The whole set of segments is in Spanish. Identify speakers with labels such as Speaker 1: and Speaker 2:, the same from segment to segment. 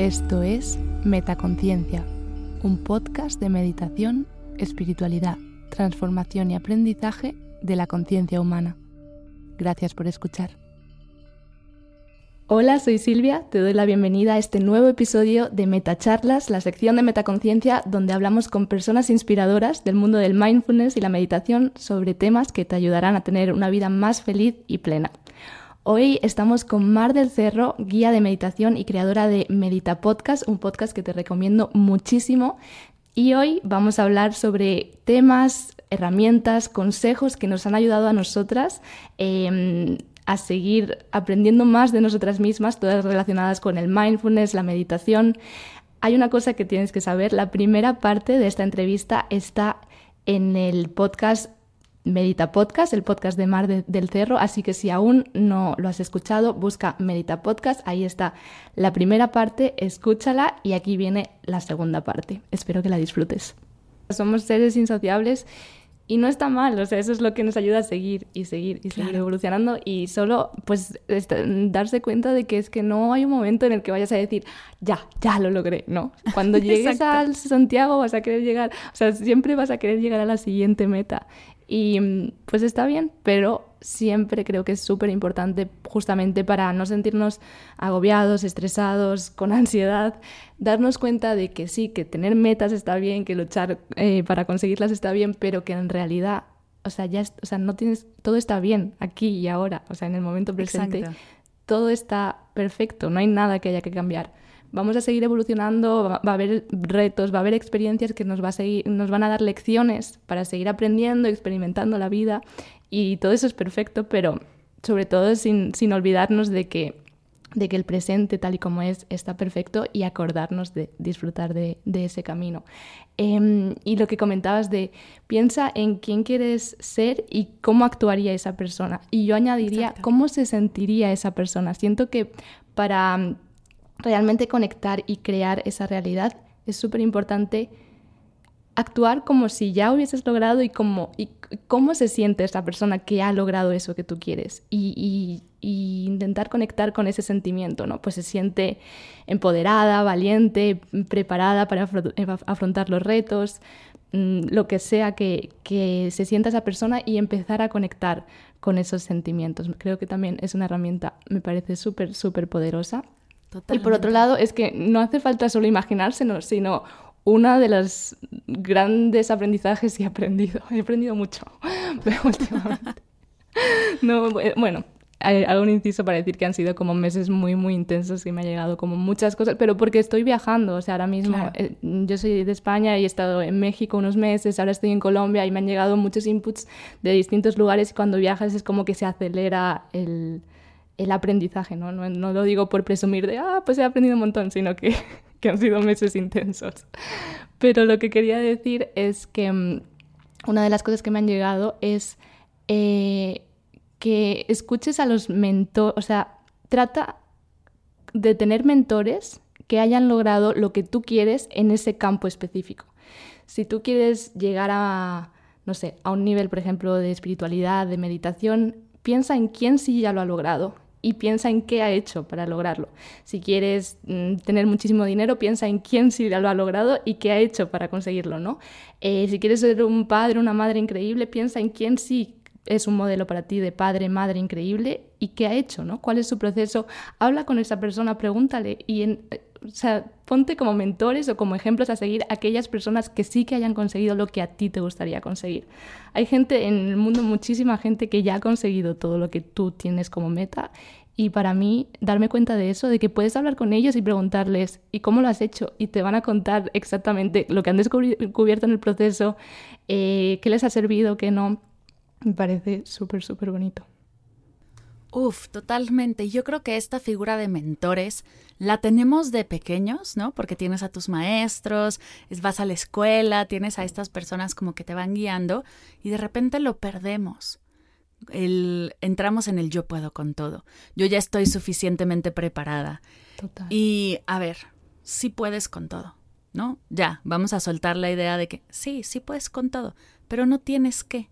Speaker 1: Esto es Metaconciencia, un podcast de meditación, espiritualidad, transformación y aprendizaje de la conciencia humana. Gracias por escuchar. Hola, soy Silvia, te doy la bienvenida a este nuevo episodio de Metacharlas, la sección de Metaconciencia donde hablamos con personas inspiradoras del mundo del mindfulness y la meditación sobre temas que te ayudarán a tener una vida más feliz y plena. Hoy estamos con Mar del Cerro, guía de meditación y creadora de Medita Podcast, un podcast que te recomiendo muchísimo. Y hoy vamos a hablar sobre temas, herramientas, consejos que nos han ayudado a nosotras em, a seguir aprendiendo más de nosotras mismas, todas relacionadas con el mindfulness, la meditación. Hay una cosa que tienes que saber, la primera parte de esta entrevista está en el podcast Medita Podcast, el podcast de Mar del Cerro, así que si aún no lo has escuchado, busca Medita Podcast, ahí está la primera parte, escúchala y aquí viene la segunda parte. Espero que la disfrutes. Somos seres insociables y no está mal, o sea, eso es lo que nos ayuda a seguir y seguir y seguir evolucionando y solo pues darse cuenta de que es que no hay un momento en el que vayas a decir, ya, ya lo logré, no. Cuando llegues al Santiago vas a querer llegar, o sea, siempre vas a querer llegar a la siguiente meta y mm, pues está bien, pero siempre creo que es súper importante justamente para no sentirnos agobiados, estresados, con ansiedad, darnos cuenta de que sí, que tener metas está bien, que luchar eh, para conseguirlas está bien, pero que en realidad, o sea, ya, o sea, no tienes, todo está bien aquí y ahora, o sea, en el momento presente, todo está perfecto, no hay nada que haya que cambiar vamos a seguir evolucionando, va, a haber retos, va a haber experiencias que nos, va a seguir, nos van a dar lecciones para seguir aprendiendo, experimentando la vida y todo eso es perfecto, pero sobre todo sin, sin olvidarnos de que, de que el presente tal y como es está perfecto y acordarnos de disfrutar de, de ese camino. Em, y lo que comentabas de piensa en quién quieres ser y cómo actuaría esa persona. Y yo añadiría cómo se sentiría esa persona. Siento que para realmente conectar y crear esa realidad, es súper importante actuar como si ya hubieses logrado y cómo, y cómo se siente esa persona que ha logrado eso que tú quieres y, intentar conectar con ese sentimiento, ¿no? Pues se siente empoderada, valiente, preparada para afrontar los retos, mm, lo que sea que, que se sienta esa persona y empezar a conectar con esos sentimientos. Creo que también es una herramienta, me parece súper, súper poderosa y por otro lado, es que no hace falta solo imaginárselo, sino una de los grandes aprendizajes que he aprendido. He aprendido mucho últimamente. No, bueno, hago un inciso para decir que han sido como meses muy, muy intensos y me ha llegado como muchas cosas, pero porque estoy viajando, o sea, ahora mismo eh, yo soy de España y he estado en México unos meses, ahora estoy en Colombia y me han llegado muchos inputs de distintos lugares y cuando viajas es como que se acelera el, el aprendizaje, ¿no? ¿no? lo digo por presumir de, ah, pues he aprendido un montón, sino que, que han sido meses intensos. Pero lo que quería decir es que mm, una de las cosas que me han llegado es eh, que escuches a los mentores, o sea, trata de tener mentores que hayan logrado lo que tú quieres en ese campo específico. Si tú quieres llegar a, no sé, a un nivel, por ejemplo, de espiritualidad, de meditación, piensa en quién sí ya lo ha logrado y piensa en qué ha hecho para lograrlo. Si quieres mm, tener muchísimo dinero, piensa en quién sí lo ha logrado y qué ha hecho para conseguirlo, ¿no? Eh, si quieres ser un padre, una madre increíble, piensa en quién sí es un modelo para ti de padre, madre increíble y qué ha hecho, ¿no? ¿Cuál es su proceso? Habla con esa persona, pregúntale y o sea, ponte como mentores o como ejemplos a seguir aquellas personas que sí que hayan conseguido lo que a ti te gustaría conseguir. Hay gente en el mundo, muchísima gente que ya ha conseguido todo lo que tú tienes como meta Y para mí, darme cuenta de eso, de que puedes hablar con ellos y preguntarles, ¿y cómo lo has hecho? Y te van a contar exactamente lo que han descubierto en el proceso, eh, qué les ha servido, qué no. Me parece súper, súper bonito.
Speaker 2: Uf, totalmente. Yo creo que esta figura de mentores la tenemos de pequeños, ¿no? Porque tienes a tus maestros, vas a la escuela, tienes a estas personas como que te van guiando y de repente lo perdemos. El, entramos en el yo puedo con todo. Yo ya estoy suficientemente preparada. Total. Y a ver, sí puedes con todo, ¿no? Ya, vamos a soltar la idea de que sí, sí puedes con todo, pero no tienes que.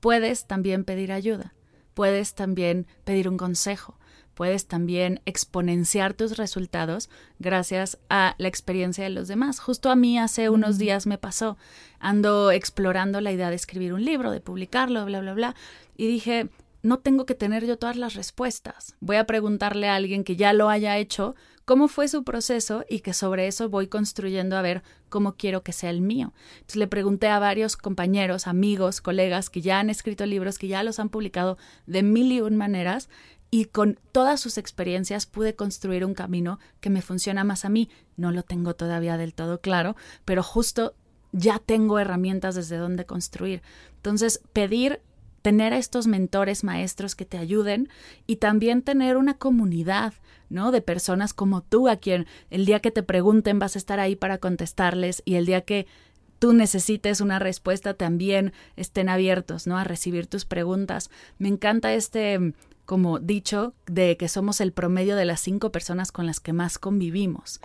Speaker 2: Puedes también pedir ayuda puedes también pedir un consejo, puedes también exponenciar tus resultados gracias a la experiencia de los demás. Justo a mí hace unos días me pasó, ando explorando la idea de escribir un libro, de publicarlo, bla, bla, bla, y dije, no tengo que tener yo todas las respuestas. Voy a preguntarle a alguien que ya lo haya hecho cómo fue su proceso y que sobre eso voy construyendo a ver cómo quiero que sea el mío. Entonces le pregunté a varios compañeros, amigos, colegas que ya han escrito libros, que ya los han publicado de mil y un maneras y con todas sus experiencias pude construir un camino que me funciona más a mí. No lo tengo todavía del todo claro, pero justo ya tengo herramientas desde donde construir. Entonces, pedir tener a estos mentores, maestros que te ayuden y también tener una comunidad, ¿no? De personas como tú, a quien el día que te pregunten vas a estar ahí para contestarles y el día que tú necesites una respuesta también estén abiertos, ¿no? A recibir tus preguntas. Me encanta este como dicho de que somos el promedio de las cinco personas con las que más convivimos.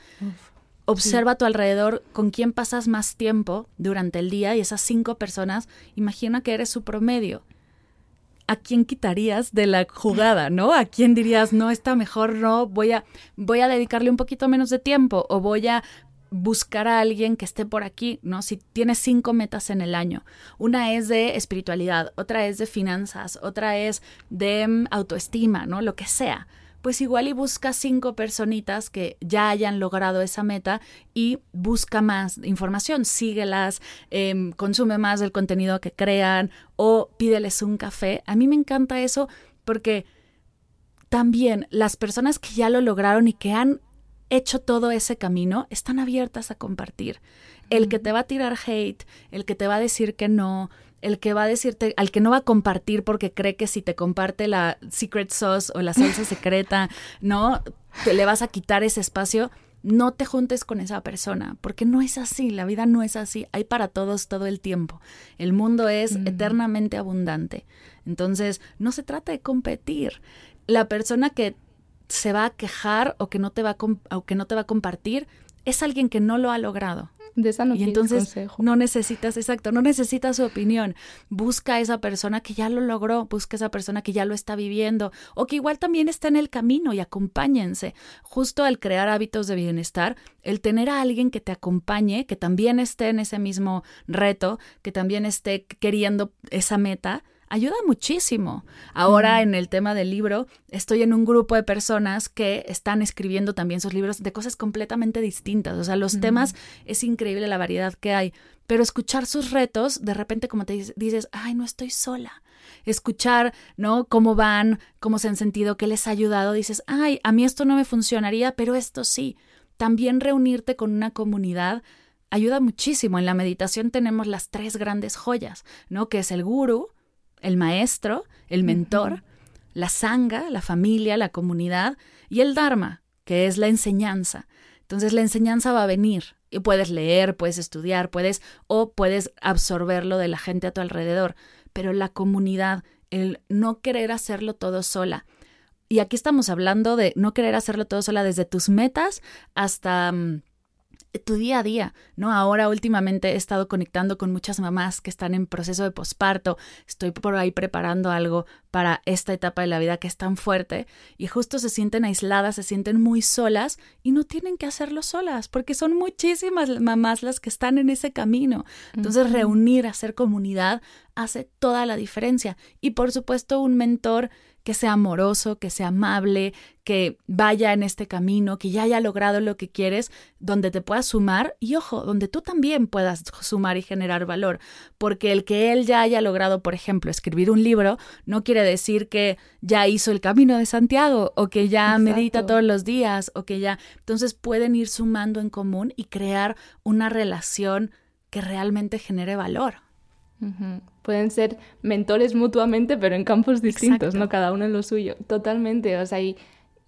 Speaker 2: Observa a tu alrededor con quién pasas más tiempo durante el día y esas cinco personas, imagina que eres su promedio. ¿A quién quitarías de la jugada, no? ¿A quién dirías, no, está mejor, no, voy a, voy a dedicarle un poquito menos de tiempo o voy a buscar a alguien que esté por aquí, ¿no? Si tienes cinco metas en el año, una es de espiritualidad, otra es de finanzas, otra es de mm, autoestima, ¿no? Lo que sea pues igual y busca cinco personitas que ya hayan logrado esa meta y busca más información, síguelas, em, consume más del contenido que crean o pídeles un café. A mí me encanta eso porque también las personas que ya lo lograron y que han hecho todo ese camino están abiertas a compartir. El que te va a tirar hate, el que te va a decir que no, el que va a decirte, al que no va a compartir porque cree que si te comparte la secret sauce o la salsa secreta, ¿no? Te le vas a quitar ese espacio. No te juntes con esa persona, porque no es así, la vida no es así, hay para todos todo el tiempo. El mundo es mm. eternamente abundante. Entonces, no se trata de competir. La persona que se va a quejar o que no te va o que no te va a compartir es alguien que no lo ha logrado
Speaker 1: de esa no
Speaker 2: y entonces no necesitas, exacto, no necesitas su opinión. Busca a esa persona que ya lo logró, busca a esa persona que ya lo está viviendo o que igual también está en el camino y acompáñense. Justo al crear hábitos de bienestar, el tener a alguien que te acompañe, que también esté en ese mismo reto, que también esté queriendo esa meta, ayuda muchísimo. Ahora en el tema del libro, estoy en un grupo de personas que están escribiendo también sus libros de cosas completamente distintas. O sea, los temas es increíble la variedad que hay, pero escuchar sus retos, de repente como te dices, ay, no estoy sola. Escuchar, ¿no? Cómo van, cómo se han sentido, qué les ha ayudado, dices, ay, a mí esto no me funcionaría, pero esto sí. También reunirte con una comunidad ayuda muchísimo. En la meditación tenemos las tres grandes joyas, ¿no? Que es el guru, el maestro, el mentor, la sanga, la familia, la comunidad y el dharma, que es la enseñanza. Entonces la enseñanza va a venir y puedes leer, puedes estudiar, puedes o puedes absorberlo de la gente a tu alrededor, pero la comunidad, el no querer hacerlo todo sola. Y aquí estamos hablando de no querer hacerlo todo sola desde tus metas hasta mm, tu día a día, ¿no? Ahora últimamente he estado conectando con muchas mamás que están en proceso de posparto, estoy por ahí preparando algo para esta etapa de la vida que es tan fuerte y justo se sienten aisladas, se sienten muy solas y no tienen que hacerlo solas porque son muchísimas mamás las que están en ese camino. Entonces reunir, hacer comunidad hace toda la diferencia. Y por supuesto, un mentor que sea amoroso, que sea amable, que vaya en este camino, que ya haya logrado lo que quieres, donde te puedas sumar y ojo, donde tú también puedas sumar y generar valor, porque el que él ya haya logrado, por ejemplo, escribir un libro, no quiere decir que ya hizo el camino de Santiago o que ya medita todos los días o que ya, entonces pueden ir sumando en común y crear una relación que realmente genere valor.
Speaker 1: Pueden ser mentores mutuamente, pero en campos distintos, ¿no? Cada uno en lo suyo. Totalmente. O sea, y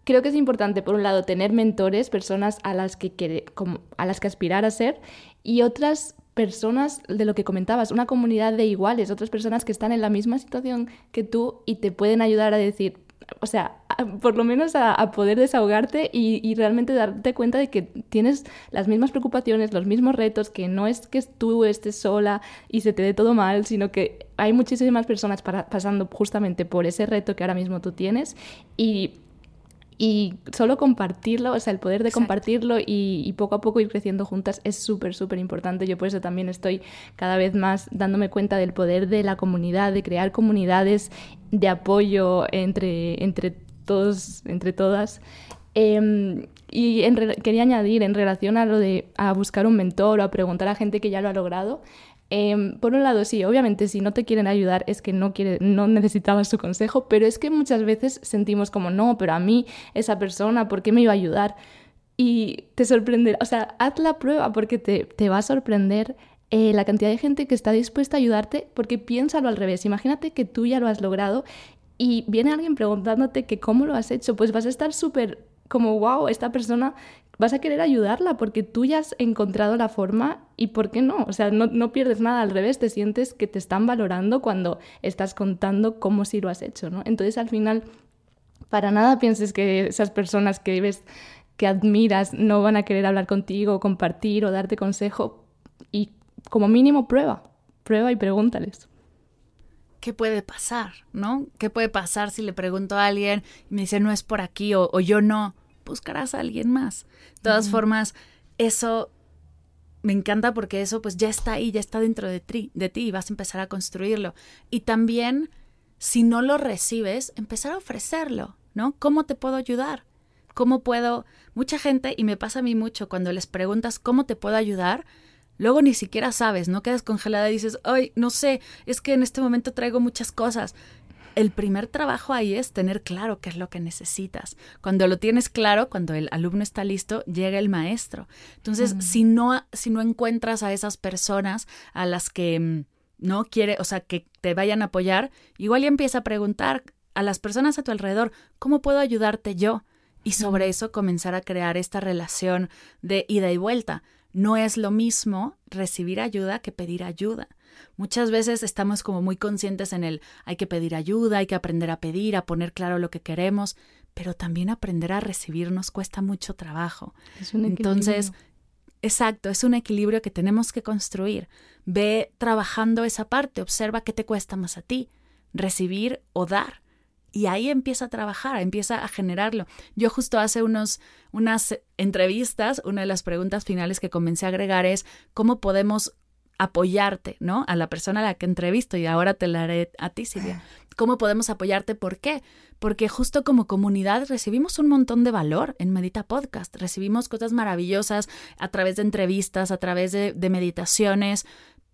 Speaker 1: creo que es importante, por un lado, tener mentores, personas a las que, quiere, como, a las que aspirar a ser, y otras personas de lo que comentabas, una comunidad de iguales, otras personas que están en la misma situación que tú y te pueden ayudar a decir, o sea, por lo menos a, poder desahogarte y, realmente darte cuenta de que tienes las mismas preocupaciones, los mismos retos, que no es que tú estés sola y se te dé todo mal, sino que hay muchísimas personas pasando justamente por ese reto que ahora mismo tú tienes y y solo compartirlo, o sea, el poder de compartirlo y, poco a poco ir creciendo juntas es súper, súper importante. Yo por eso también estoy cada vez más dándome cuenta del poder de la comunidad, de crear comunidades de apoyo entre, entre todos, entre todas. Em, y quería añadir en relación a lo de a buscar un mentor o a preguntar a gente que ya lo ha logrado, Em, por un lado, sí, obviamente si no te quieren ayudar es que no, quiere, no necesitabas su consejo, pero es que muchas veces sentimos como, no, pero a mí esa persona, ¿por qué me iba a ayudar? Y te sorprenderá, o sea, haz la prueba porque te, te va a sorprender eh, la cantidad de gente que está dispuesta a ayudarte, porque piénsalo al revés, imagínate que tú ya lo has logrado y viene alguien preguntándote que cómo lo has hecho, pues vas a estar súper como, wow, esta persona vas a querer ayudarla porque tú ya has encontrado la forma y ¿por qué no? O sea, no, pierdes nada, al revés, te sientes que te están valorando cuando estás contando cómo sí lo has hecho, ¿no? Entonces al final, para nada pienses que esas personas que ves, que admiras, no van a querer hablar contigo, compartir o darte consejo y como mínimo prueba, prueba y pregúntales.
Speaker 2: ¿Qué puede pasar? ¿No? ¿Qué puede pasar si le pregunto a alguien y me dice no es por aquí o yo no? buscarás a alguien más. De todas formas, eso me encanta porque eso pues ya está ahí, ya está dentro de ti, de ti y vas a empezar a construirlo. Y también, si no lo recibes, empezar a ofrecerlo, ¿no? ¿Cómo te puedo ayudar? ¿Cómo puedo? Mucha gente, y me pasa a mí mucho, cuando les preguntas cómo te puedo ayudar, luego ni siquiera sabes, no quedas congelada y dices, ay, no sé, es que en este momento traigo muchas cosas el primer trabajo ahí es tener claro qué es lo que necesitas. Cuando lo tienes claro, cuando el alumno está listo, llega el maestro. Entonces, si no si no encuentras a esas personas a las que mm, no quiere, o sea, que te vayan a apoyar, igual ya empieza a preguntar a las personas a tu alrededor, ¿cómo puedo ayudarte yo? Y sobre eso comenzar a crear esta relación de ida y vuelta. No es lo mismo recibir ayuda que pedir ayuda. Muchas veces estamos como muy conscientes en el hay que pedir ayuda, hay que aprender a pedir, a poner claro lo que queremos, pero también aprender a recibir nos cuesta mucho trabajo. Entonces, exacto, es un equilibrio que tenemos que construir. Ve trabajando esa parte, observa qué te cuesta más a ti, recibir o dar. Y ahí empieza a trabajar, empieza a generarlo. Yo justo hace unos, unas entrevistas, una de las preguntas finales que comencé a agregar es cómo podemos apoyarte, ¿no? A la persona a la que entrevisto y ahora te la haré a ti, Silvia. ¿Cómo podemos apoyarte? ¿Por qué? Porque justo como comunidad recibimos un montón de valor en Medita Podcast. Recibimos cosas maravillosas a través de entrevistas, a través de, de meditaciones,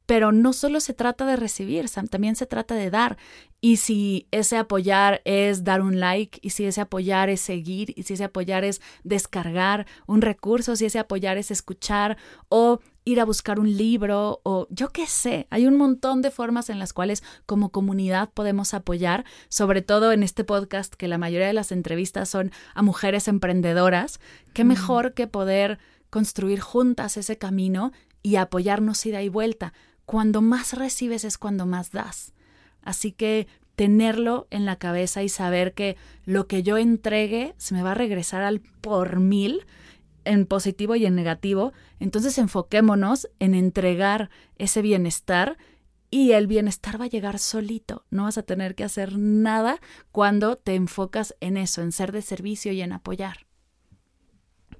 Speaker 2: pero no solo se trata de recibir, también se trata de dar. Y si ese apoyar es dar un like, y si ese apoyar es seguir, y si ese apoyar es descargar un recurso, si ese apoyar es escuchar o ir a buscar un libro o yo qué sé, hay un montón de formas en las cuales como comunidad podemos apoyar, sobre todo en este podcast que la mayoría de las entrevistas son a mujeres emprendedoras, qué mejor que poder construir juntas ese camino y apoyarnos ida y vuelta. Cuando más recibes es cuando más das. Así que tenerlo en la cabeza y saber que lo que yo entregue se me va a regresar al por mil en positivo y en negativo, entonces enfoquémonos en entregar ese bienestar y el bienestar va a llegar solito. No vas a tener que hacer nada cuando te enfocas en eso, en ser de servicio y en apoyar.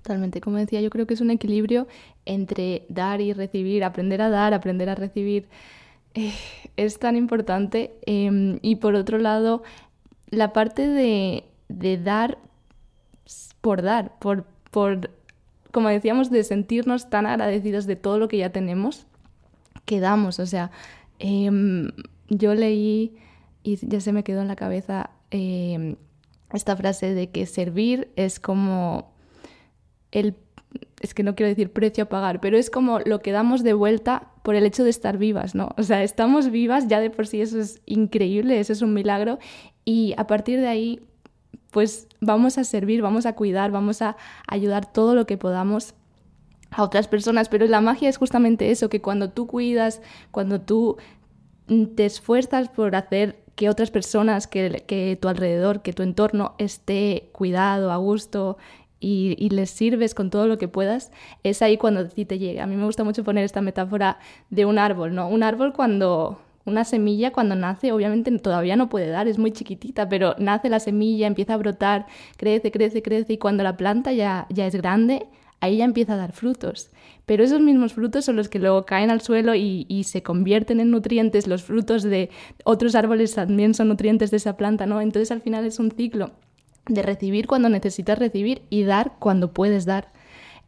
Speaker 1: Totalmente, como decía, yo creo que es un equilibrio entre dar y recibir, aprender a dar, aprender a recibir eh, es tan importante. Em, y por otro lado, la parte de, de dar por dar, por, por, como decíamos, de sentirnos tan agradecidos de todo lo que ya tenemos, que damos. O sea, em, yo leí y ya se me quedó en la cabeza em, esta frase de que servir es como el es que no quiero decir precio a pagar, pero es como lo que damos de vuelta por el hecho de estar vivas, ¿no? O sea, estamos vivas, ya de por sí eso es increíble, eso es un milagro, y a partir de ahí, pues vamos a servir, vamos a cuidar, vamos a ayudar todo lo que podamos a otras personas, pero la magia es justamente eso, que cuando tú cuidas, cuando tú te esfuerzas por hacer que otras personas, que, que tu alrededor, que tu entorno esté cuidado, a gusto, y, les sirves con todo lo que puedas, es ahí cuando a ti te llega. A mí me gusta mucho poner esta metáfora de un árbol, ¿no? Un árbol cuando, una semilla cuando nace, obviamente todavía no puede dar, es muy chiquitita, pero nace la semilla, empieza a brotar, crece, crece, crece, y cuando la planta ya, ya es grande, ahí ya empieza a dar frutos. Pero esos mismos frutos son los que luego caen al suelo y, y, se convierten en nutrientes, los frutos de otros árboles también son nutrientes de esa planta, ¿no? Entonces al final es un ciclo de recibir cuando necesitas recibir y dar cuando puedes dar.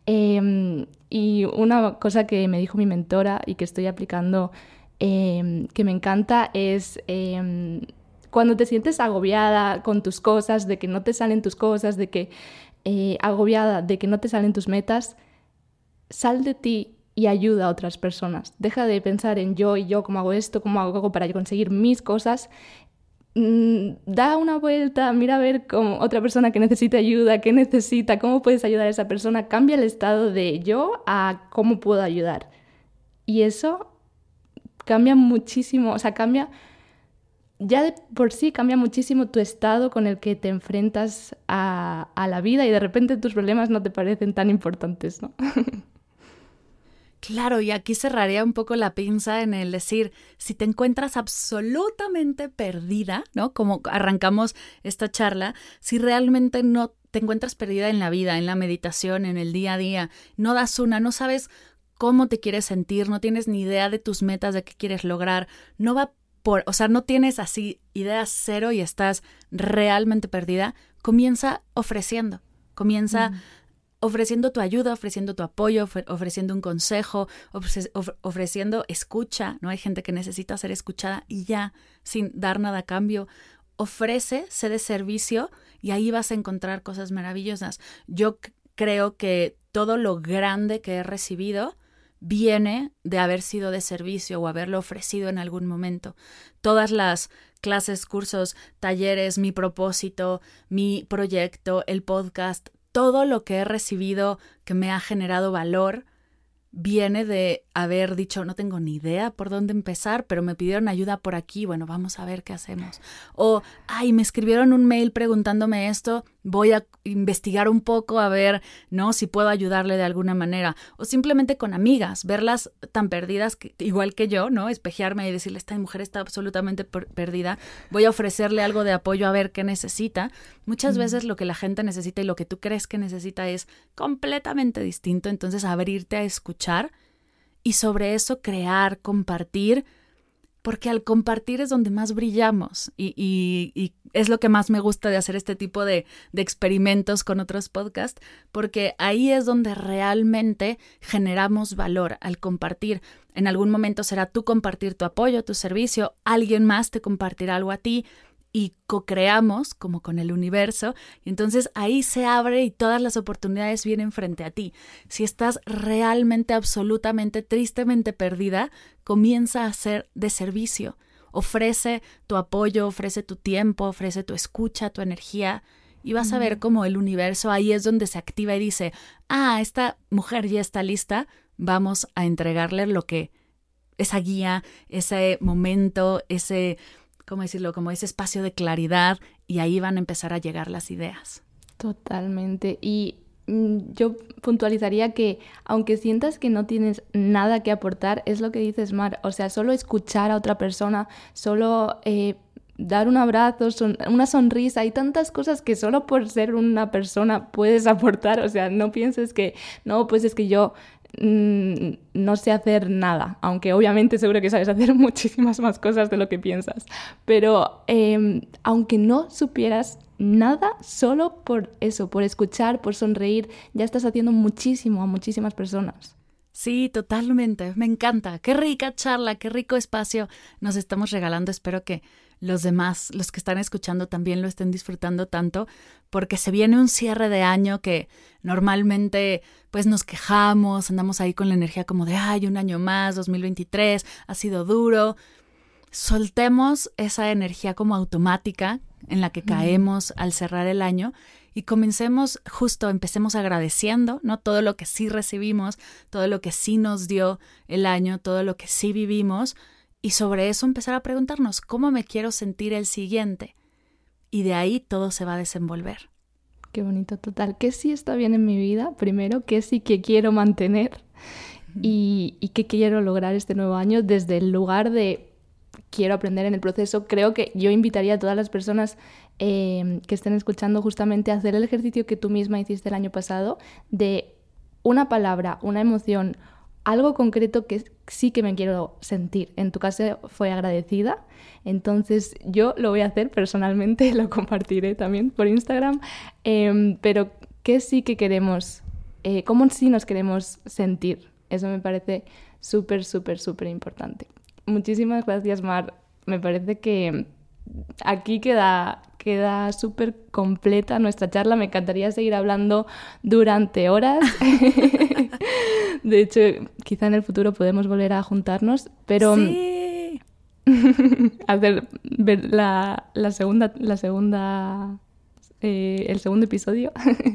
Speaker 1: Em, y una cosa que me dijo mi mentora y que estoy aplicando em, que me encanta es em, cuando te sientes agobiada con tus cosas, de que no te salen tus cosas, de que eh, agobiada, de que no te salen tus metas, sal de ti y ayuda a otras personas. Deja de pensar en yo y yo, cómo hago esto, cómo hago para conseguir mis cosas da una vuelta, mira a ver cómo otra persona que necesita ayuda, qué necesita, cómo puedes ayudar a esa persona, cambia el estado de yo a cómo puedo ayudar. Y eso cambia muchísimo, o sea, cambia, ya de por sí cambia muchísimo tu estado con el que te enfrentas a, a la vida y de repente tus problemas no te parecen tan importantes, ¿no?
Speaker 2: Claro, y aquí cerraría un poco la pinza en el decir, si te encuentras absolutamente perdida, ¿no? Como arrancamos esta charla, si realmente no te encuentras perdida en la vida, en la meditación, en el día a día, no das una, no sabes cómo te quieres sentir, no tienes ni idea de tus metas, de qué quieres lograr, no va por, o sea, no tienes así ideas cero y estás realmente perdida, comienza ofreciendo, comienza ofreciendo tu ayuda, ofreciendo tu apoyo, ofreciendo un consejo, ofreciendo escucha, ¿no? Hay gente que necesita ser escuchada y ya, sin dar nada a cambio. Ofrece, sé de servicio y ahí vas a encontrar cosas maravillosas. Yo creo que todo lo grande que he recibido viene de haber sido de servicio o haberlo ofrecido en algún momento. Todas las clases, cursos, talleres, mi propósito, mi proyecto, el podcast, todo lo que he recibido que me ha generado valor viene de haber dicho, no tengo ni idea por dónde empezar, pero me pidieron ayuda por aquí, bueno, vamos a ver qué hacemos. O, ay, me escribieron un mail preguntándome esto, voy a investigar un poco a ver, ¿no? Si puedo ayudarle de alguna manera. O simplemente con amigas, verlas tan perdidas, igual que yo, ¿no? Espejearme y decirle, esta mujer está absolutamente perdida, voy a ofrecerle algo de apoyo a ver qué necesita. Muchas veces lo que la gente necesita y lo que tú crees que necesita es completamente distinto, entonces abrirte a escuchar y sobre eso crear, compartir porque al compartir es donde más brillamos y, es lo que más me gusta de hacer este tipo de, de, experimentos con otros podcasts, porque ahí es donde realmente generamos valor al compartir. En algún momento será tú compartir tu apoyo, tu servicio, alguien más te compartirá algo a ti, y co-creamos como con el universo, y entonces ahí se abre y todas las oportunidades vienen frente a ti. Si estás realmente, absolutamente, tristemente perdida, comienza a ser de servicio. Ofrece tu apoyo, ofrece tu tiempo, ofrece tu escucha, tu energía, y vas a ver cómo el universo ahí es donde se activa y dice, ah, esta mujer ya está lista, vamos a entregarle lo que, esa guía, ese momento, ese ¿cómo decirlo? Como ese espacio de claridad y ahí van a empezar a llegar las ideas.
Speaker 1: Totalmente. Y mm, yo puntualizaría que aunque sientas que no tienes nada que aportar, es lo que dices, Mar. O sea, solo escuchar a otra persona, solo eh, dar un abrazo, una sonrisa, hay tantas cosas que solo por ser una persona puedes aportar, o sea, no pienses que, no, pues es que yo mm, no sé hacer nada, aunque obviamente seguro que sabes hacer muchísimas más cosas de lo que piensas, pero em, aunque no supieras nada, solo por eso, por escuchar, por sonreír, ya estás haciendo muchísimo a muchísimas personas.
Speaker 2: Sí, totalmente. Me encanta. Qué rica charla, qué rico espacio nos estamos regalando. Espero que los demás, los que están escuchando, también lo estén disfrutando tanto, porque se viene un cierre de año que normalmente pues nos quejamos, andamos ahí con la energía como de, ay, un año más, 2023, ha sido duro. Soltemos esa energía como automática en la que caemos al cerrar el año y comencemos justo, empecemos agradeciendo, ¿no? Todo lo que sí recibimos, todo lo que sí nos dio el año, todo lo que sí vivimos, y sobre eso empezar a preguntarnos, ¿cómo me quiero sentir el siguiente? Y de ahí todo se va a desenvolver.
Speaker 1: Qué bonito, total. ¿Qué sí está bien en mi vida? Primero, ¿qué sí que quiero mantener? Y, y qué quiero lograr este nuevo año desde el lugar de quiero aprender en el proceso, creo que yo invitaría a todas las personas eh, que estén escuchando justamente a hacer el ejercicio que tú misma hiciste el año pasado de una palabra, una emoción, algo concreto que sí que me quiero sentir. En tu caso fue agradecida, entonces yo lo voy a hacer personalmente, lo compartiré también por Instagram, em, pero ¿qué sí que queremos? Eh, ¿Cómo sí nos queremos sentir? Eso me parece súper, súper, súper importante. Muchísimas gracias, Mar. Me parece que aquí queda, queda súper completa nuestra charla. Me encantaría seguir hablando durante horas. de hecho, quizá en el futuro podemos volver a juntarnos, pero...
Speaker 2: Sí.
Speaker 1: hacer ver la, la segunda la segunda eh, el segundo episodio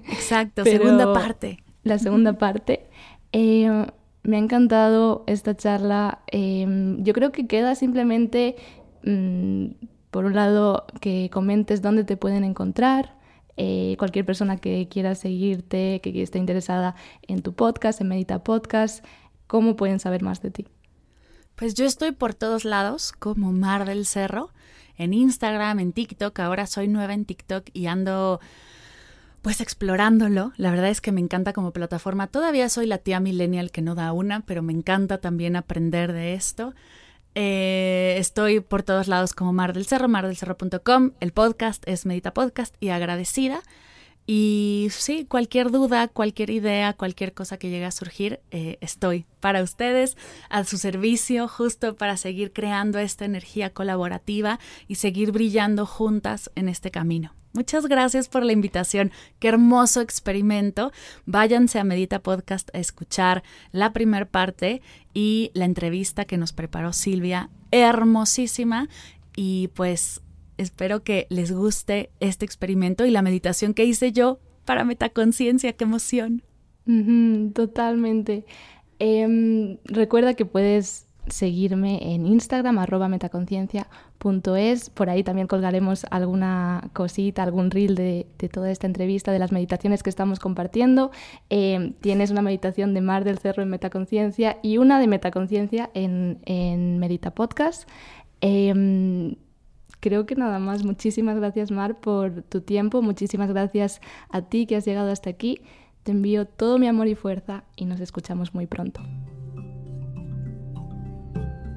Speaker 2: exacto segunda parte
Speaker 1: la segunda parte eh, me ha encantado esta charla. Em, yo creo que queda simplemente, mm, por un lado, que comentes dónde te pueden encontrar. Eh, cualquier persona que quiera seguirte, que esté interesada en tu podcast, en Medita Podcast, ¿cómo pueden saber más de ti?
Speaker 2: Pues yo estoy por todos lados, como Mar del Cerro, en Instagram, en TikTok. Ahora soy nueva en TikTok y ando pues explorándolo. La verdad es que me encanta como plataforma. Todavía soy la tía millennial que no da una, pero me encanta también aprender de esto. Eh, estoy por todos lados como Mar del Cerro, mardelcerro.com. El podcast es Medita Podcast y agradecida. Y sí, cualquier duda, cualquier idea, cualquier cosa que llegue a surgir, eh, estoy para ustedes, a su servicio, justo para seguir creando esta energía colaborativa y seguir brillando juntas en este camino. Muchas gracias por la invitación. Qué hermoso experimento. Váyanse a Medita Podcast a escuchar la primera parte y la entrevista que nos preparó Silvia. Hermosísima. Y pues espero que les guste este experimento y la meditación que hice yo para metaconciencia. Qué emoción.
Speaker 1: totalmente. Em, recuerda que puedes seguirme en Instagram, arroba metaconciencia.es. Por ahí también colgaremos alguna cosita, algún reel de, toda esta entrevista, de las meditaciones que estamos compartiendo. Eh, tienes una meditación de Mar del Cerro en Metaconciencia y una de Metaconciencia en, Medita Podcast. Em, creo que nada más. Muchísimas gracias, Mar, por tu tiempo. Muchísimas gracias a ti que has llegado hasta aquí. Te envío todo mi amor y fuerza y nos escuchamos muy pronto.